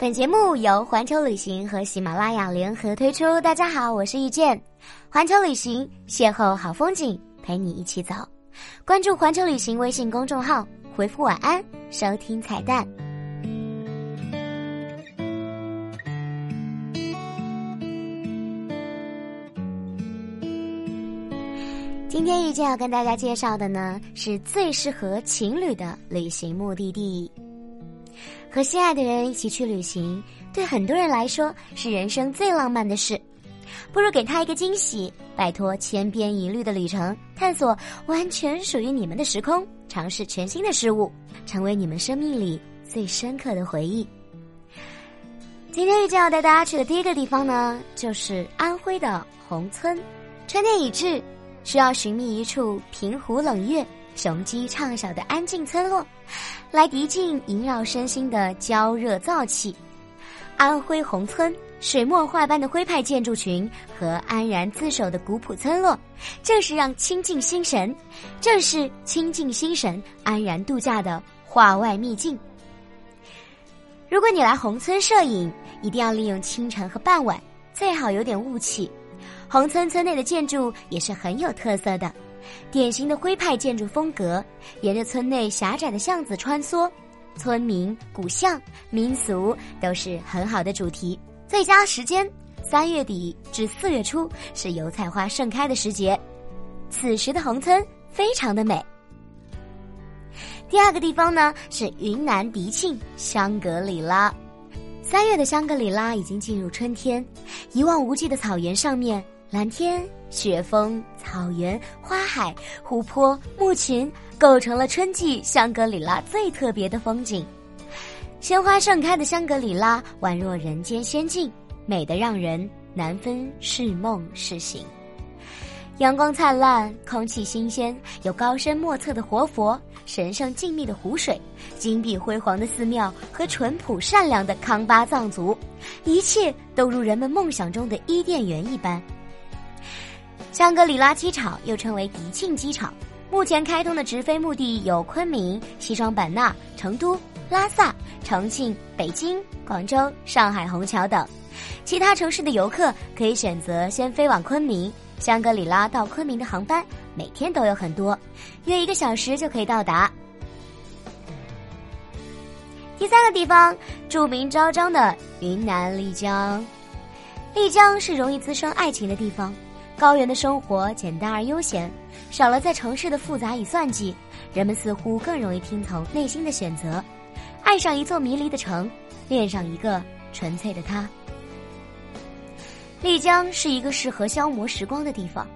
本节目由环球旅行和喜马拉雅联合推出。大家好，我是遇见，环球旅行邂逅好风景，陪你一起走。关注环球旅行微信公众号，回复晚安，收听彩蛋。今天遇见要跟大家介绍的呢，是最适合情侣的旅行目的地。和心爱的人一起去旅行，对很多人来说是人生最浪漫的事。不如给他一个惊喜，摆脱千篇一律的旅程，探索完全属于你们的时空，尝试全新的事物，成为你们生命里最深刻的回忆。今天遇见要带大家去的第一个地方呢，就是安徽的宏村。春天已至，需要寻觅一处平湖冷月。雄鸡唱晓的安静村落，来涤净萦绕身心的焦热燥气。安徽宏村水墨画般的徽派建筑群和安然自守的古朴村落，正是让清静心神，正是清静心神安然度假的画外秘境。如果你来宏村摄影，一定要利用清晨和傍晚，最好有点雾气。宏村村内的建筑也是很有特色的。典型的徽派建筑风格，沿着村内狭窄的巷子穿梭，村民、古巷、民俗都是很好的主题。最佳时间三月底至四月初是油菜花盛开的时节，此时的宏村非常的美。第二个地方呢是云南迪庆香格里拉，三月的香格里拉已经进入春天，一望无际的草原上面。蓝天、雪峰、草原、花海、湖泊、牧群，构成了春季香格里拉最特别的风景。鲜花盛开的香格里拉，宛若人间仙境，美得让人难分是梦是醒。阳光灿烂，空气新鲜，有高深莫测的活佛、神圣静谧的湖水、金碧辉煌的寺庙和淳朴善良的康巴藏族，一切都如人们梦想中的伊甸园一般。香格里拉机场又称为迪庆机场，目前开通的直飞目的有昆明、西双版纳、成都、拉萨、重庆、北京、广州、上海虹桥等。其他城市的游客可以选择先飞往昆明。香格里拉到昆明的航班每天都有很多，约一个小时就可以到达。第三个地方，著名昭彰的云南丽江，丽江是容易滋生爱情的地方。高原的生活简单而悠闲，少了在城市的复杂与算计，人们似乎更容易听从内心的选择，爱上一座迷离的城，恋上一个纯粹的他。丽江是一个适合消磨时光的地方，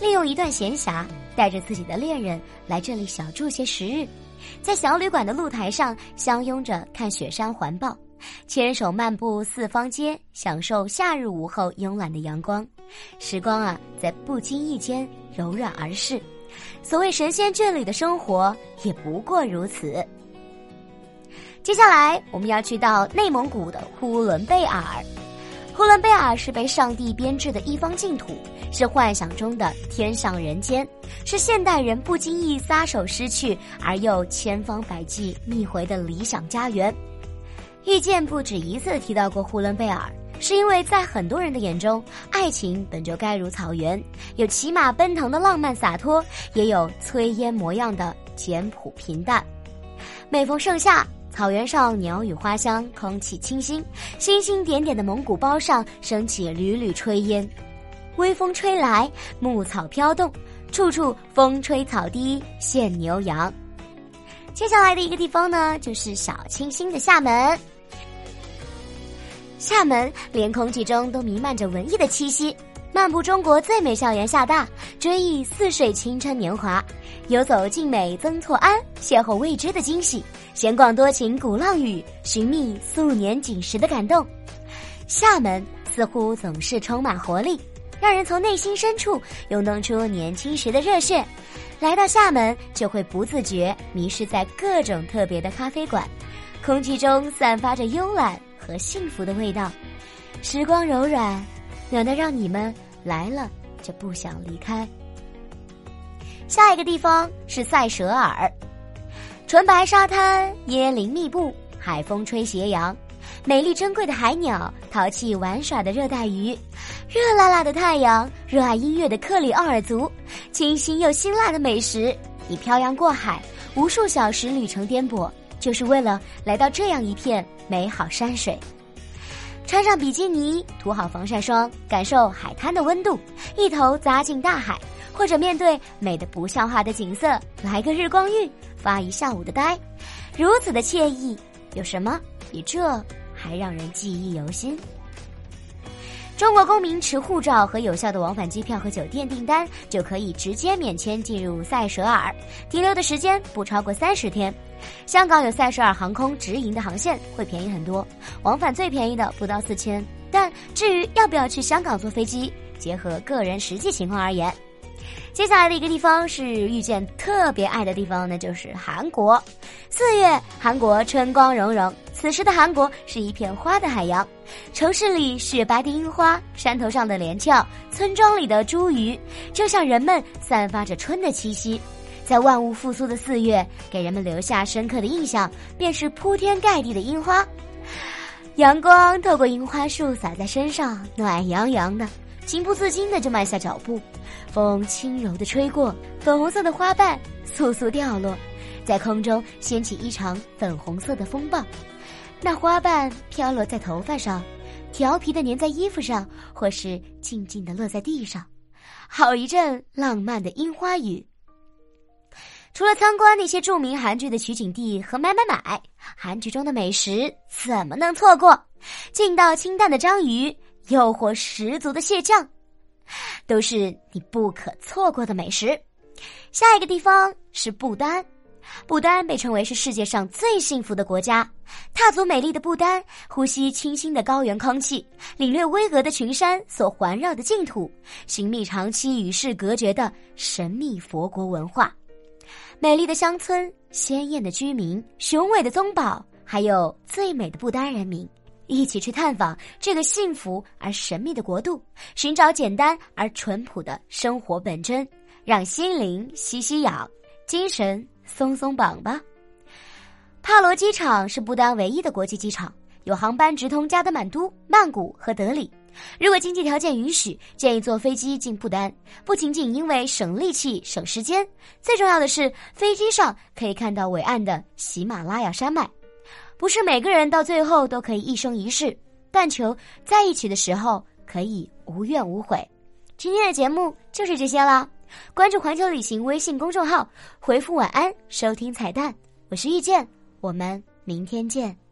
利用一段闲暇，带着自己的恋人来这里小住些时日，在小旅馆的露台上相拥着看雪山环抱。牵手漫步四方街，享受夏日午后慵懒的阳光，时光啊，在不经意间柔软而逝。所谓神仙眷侣的生活，也不过如此。接下来我们要去到内蒙古的呼伦贝尔。呼伦贝尔是被上帝编织的一方净土，是幻想中的天上人间，是现代人不经意撒手失去而又千方百计觅回的理想家园。遇见不止一次提到过呼伦贝尔，是因为在很多人的眼中，爱情本就该如草原，有骑马奔腾的浪漫洒脱，也有炊烟模样的简朴平淡。每逢盛夏，草原上鸟语花香，空气清新，星星点点的蒙古包上升起缕缕炊烟，微风吹来，牧草飘动，处处风吹草低见牛羊。接下来的一个地方呢，就是小清新的厦门。厦门连空气中都弥漫着文艺的气息，漫步中国最美校园厦大，追忆似水青春年华，游走静美曾厝垵，邂逅未知的惊喜，闲逛多情鼓浪屿，寻觅素年锦时的感动。厦门似乎总是充满活力，让人从内心深处涌动出年轻时的热血。来到厦门，就会不自觉迷失在各种特别的咖啡馆，空气中散发着慵懒。和幸福的味道，时光柔软，暖得让你们来了就不想离开。下一个地方是塞舌尔，纯白沙滩，椰林密布，海风吹斜阳，美丽珍贵的海鸟，淘气玩耍的热带鱼，热辣辣的太阳，热爱音乐的克里奥尔族，清新又辛辣的美食。你漂洋过海，无数小时旅程颠簸，就是为了来到这样一片美好山水。穿上比基尼，涂好防晒霜，感受海滩的温度，一头扎进大海，或者面对美的不像话的景色，来个日光浴，发一下午的呆，如此的惬意，有什么比这还让人记忆犹新？中国公民持护照和有效的往返机票和酒店订单，就可以直接免签进入塞舌尔，停留的时间不超过三十天。香港有塞舌尔航空直营的航线，会便宜很多，往返最便宜的不到四千。但至于要不要去香港坐飞机，结合个人实际情况而言。接下来的一个地方是遇见特别爱的地方，那就是韩国。四月，韩国春光融融，此时的韩国是一片花的海洋，城市里雪白的樱花，山头上的连翘，村庄里的茱萸，就像人们散发着春的气息。在万物复苏的四月，给人们留下深刻的印象，便是铺天盖地的樱花。阳光透过樱花树洒在身上，暖洋洋的，情不自禁的就慢下脚步。风轻柔的吹过，粉红色的花瓣簌簌掉落，在空中掀起一场粉红色的风暴。那花瓣飘落在头发上，调皮的粘在衣服上，或是静静的落在地上，好一阵浪漫的樱花雨。除了参观那些著名韩剧的取景地和买买买，韩剧中的美食怎么能错过？劲道清淡的章鱼，诱惑十足的蟹酱，都是你不可错过的美食。下一个地方是不丹，不丹被称为是世界上最幸福的国家。踏足美丽的不丹，呼吸清新的高原空气，领略巍峨的群山所环绕的净土，寻觅长期与世隔绝的神秘佛国文化。美丽的乡村，鲜艳的居民，雄伟的宗堡，还有最美的不丹人民，一起去探访这个幸福而神秘的国度，寻找简单而淳朴的生活本真，让心灵吸吸氧，精神松松绑吧。帕罗机场是不丹唯一的国际机场，有航班直通加德满都、曼谷和德里。如果经济条件允许，建议坐飞机进不丹。不仅仅因为省力气、省时间，最重要的是飞机上可以看到伟岸的喜马拉雅山脉。不是每个人到最后都可以一生一世，但求在一起的时候可以无怨无悔。今天的节目就是这些了。关注环球旅行微信公众号，回复晚安收听彩蛋。我是遇见，我们明天见。